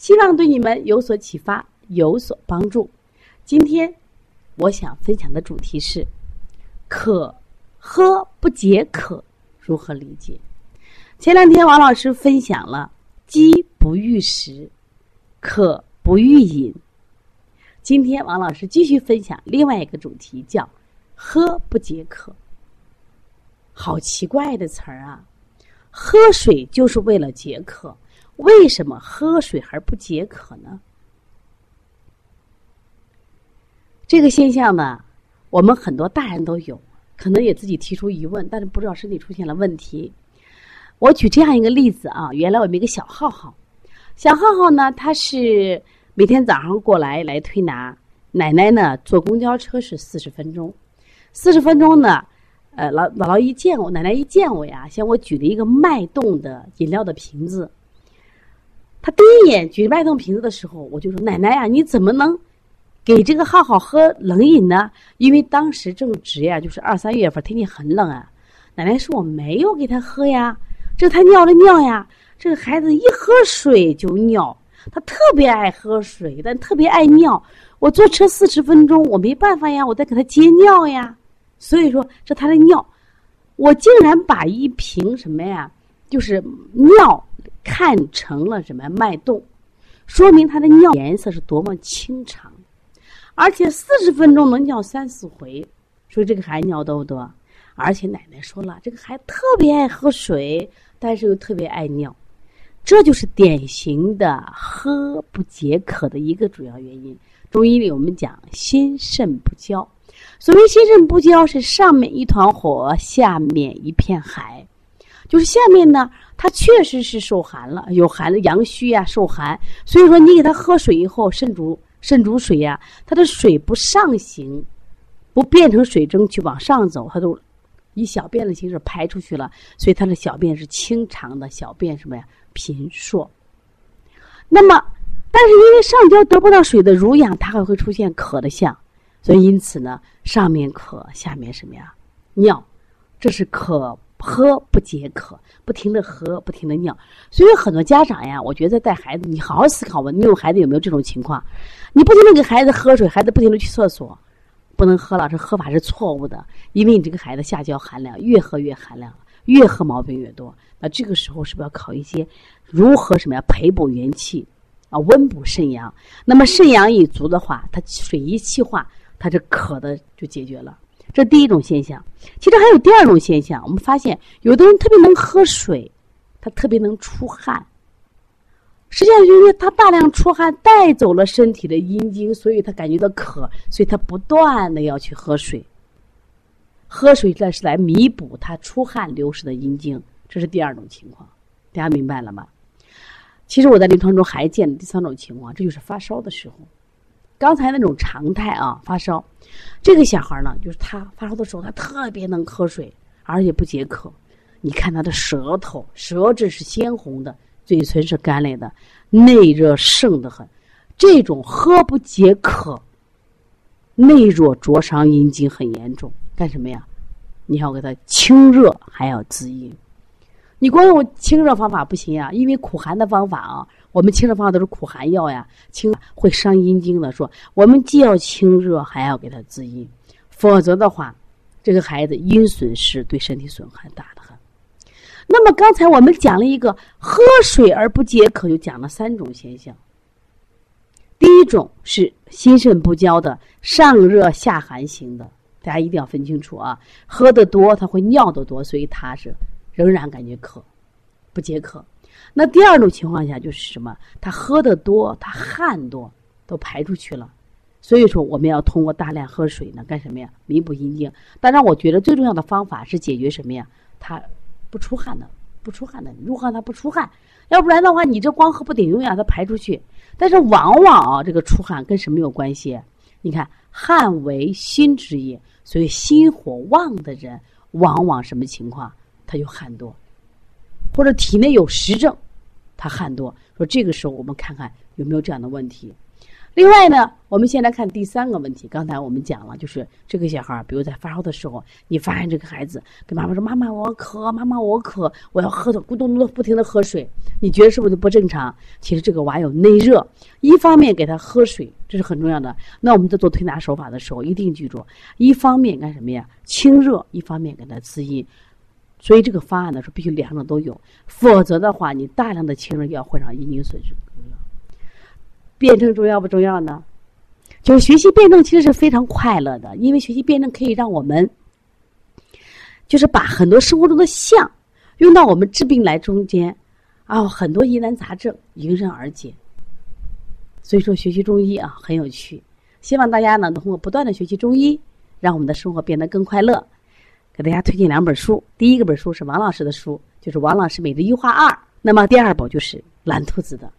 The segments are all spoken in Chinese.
希望对你们有所启发，有所帮助。今天我想分享的主题是：渴喝不解渴，如何理解？前两天王老师分享了“饥不欲食，渴不欲饮”。今天王老师继续分享另外一个主题，叫“喝不解渴”。好奇怪的词儿啊！喝水就是为了解渴。为什么喝水而不解渴呢？这个现象呢，我们很多大人都有，可能也自己提出疑问，但是不知道身体出现了问题。我举这样一个例子啊，原来我们一个小浩浩，小浩浩呢，他是每天早上过来来推拿，奶奶呢坐公交车是四十分钟，四十分钟呢，呃，老姥姥一见我，奶奶一见我呀，向我举了一个脉动的饮料的瓶子。他第一眼举脉动瓶子的时候，我就说：“奶奶呀，你怎么能给这个浩浩喝冷饮呢？因为当时正值呀，就是二三月份，天气很冷啊。”奶奶说：“我没有给他喝呀，这他尿的尿呀。这个孩子一喝水就尿，他特别爱喝水，但特别爱尿。我坐车四十分钟，我没办法呀，我得给他接尿呀。所以说，这他的尿，我竟然把一瓶什么呀，就是尿。”看成了什么脉动，说明他的尿颜色是多么清长，而且四十分钟能尿三四回，所以这个孩子尿多不多？而且奶奶说了，这个孩子特别爱喝水，但是又特别爱尿，这就是典型的喝不解渴的一个主要原因。中医里我们讲心肾不交，所谓心肾不交是上面一团火，下面一片海，就是下面呢。他确实是受寒了，有寒的阳虚呀，受寒。所以说，你给他喝水以后，肾主肾主水呀，他的水不上行，不变成水蒸气往上走，他都以小便的形式排出去了。所以他的小便是清长的，小便什么呀？频数。那么，但是因为上焦得不到水的濡养，它还会出现渴的象。所以因此呢，上面渴，下面什么呀？尿，这是渴。喝不解渴，不停的喝，不停的尿，所以很多家长呀，我觉得带孩子，你好好思考吧。你有孩子有没有这种情况？你不停的给孩子喝水，孩子不停的去厕所，不能喝了，这喝法是错误的，因为你这个孩子下焦寒凉，越喝越寒凉，越喝毛病越多。那这个时候是不是要考一些如何什么呀？培补元气啊，温补肾阳。那么肾阳一足的话，它水一气化，它这渴的就解决了。这第一种现象，其实还有第二种现象。我们发现，有的人特别能喝水，他特别能出汗。实际上，因为他大量出汗带走了身体的阴精，所以他感觉到渴，所以他不断的要去喝水。喝水这是来弥补他出汗流失的阴精，这是第二种情况。大家明白了吗？其实我在临床中还见第三种情况，这就是发烧的时候。刚才那种常态啊，发烧，这个小孩呢，就是他发烧的时候，他特别能喝水，而且不解渴。你看他的舌头，舌质是鲜红的，嘴唇是干裂的，内热盛得很。这种喝不解渴，内热灼伤阴经很严重。干什么呀？你要给他清热，还要滋阴。你光用清热方法不行呀，因为苦寒的方法啊。我们清热方法都是苦寒药呀，清会伤阴经的。说我们既要清热，还要给他滋阴，否则的话，这个孩子阴损失对身体损害大得很。那么刚才我们讲了一个喝水而不解渴，就讲了三种现象。第一种是心肾不交的上热下寒型的，大家一定要分清楚啊。喝的多，他会尿的多，所以他是仍然感觉渴，不解渴。那第二种情况下就是什么？他喝的多，他汗多，都排出去了。所以说，我们要通过大量喝水呢，干什么呀？弥补阴经。当然，我觉得最重要的方法是解决什么呀？他不出汗的，不出汗的。如何他不出汗？要不然的话，你这光喝不顶用呀，它排出去。但是往往啊，这个出汗跟什么有关系？你看，汗为心之液，所以心火旺的人，往往什么情况？他就汗多，或者体内有实症，他汗多。说这个时候，我们看看有没有这样的问题。另外呢，我们先来看第三个问题。刚才我们讲了，就是这个小孩儿，比如在发烧的时候，你发现这个孩子跟妈妈说：“妈妈，我渴，妈妈，我渴，我要喝的，咕咚咚不停的喝水。”你觉得是不是不正常？其实这个娃有内热，一方面给他喝水，这是很重要的。那我们在做推拿手法的时候，一定记住，一方面干什么呀？清热，一方面给他滋阴。所以这个方案呢，是必须两种都有，否则的话，你大量的清热药会让阴经损失。辩证重要不重要呢？就是学习辩证其实是非常快乐的，因为学习辩证可以让我们，就是把很多生活中的象用到我们治病来中间，啊，很多疑难杂症迎刃而解。所以说学习中医啊很有趣，希望大家呢通过不断的学习中医，让我们的生活变得更快乐。给大家推荐两本书，第一个本书是王老师的书，就是《王老师每日一话二》，那么第二本就是蓝兔子的。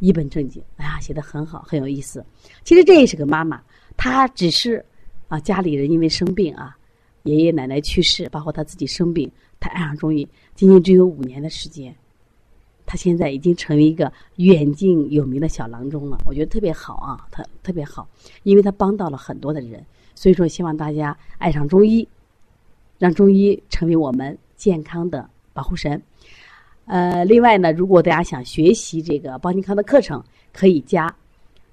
一本正经，哎呀，写的很好，很有意思。其实这也是个妈妈，她只是啊，家里人因为生病啊，爷爷奶奶去世，包括她自己生病，她爱上中医，仅仅只有五年的时间，她现在已经成为一个远近有名的小郎中了。我觉得特别好啊，她特别好，因为她帮到了很多的人。所以说，希望大家爱上中医，让中医成为我们健康的保护神。呃，另外呢，如果大家想学习这个邦尼康的课程，可以加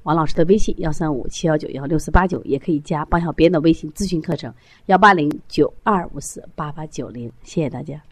王老师的微信幺三五七幺九幺六四八九，也可以加邦小编的微信咨询课程幺八零九二五四八八九零。谢谢大家。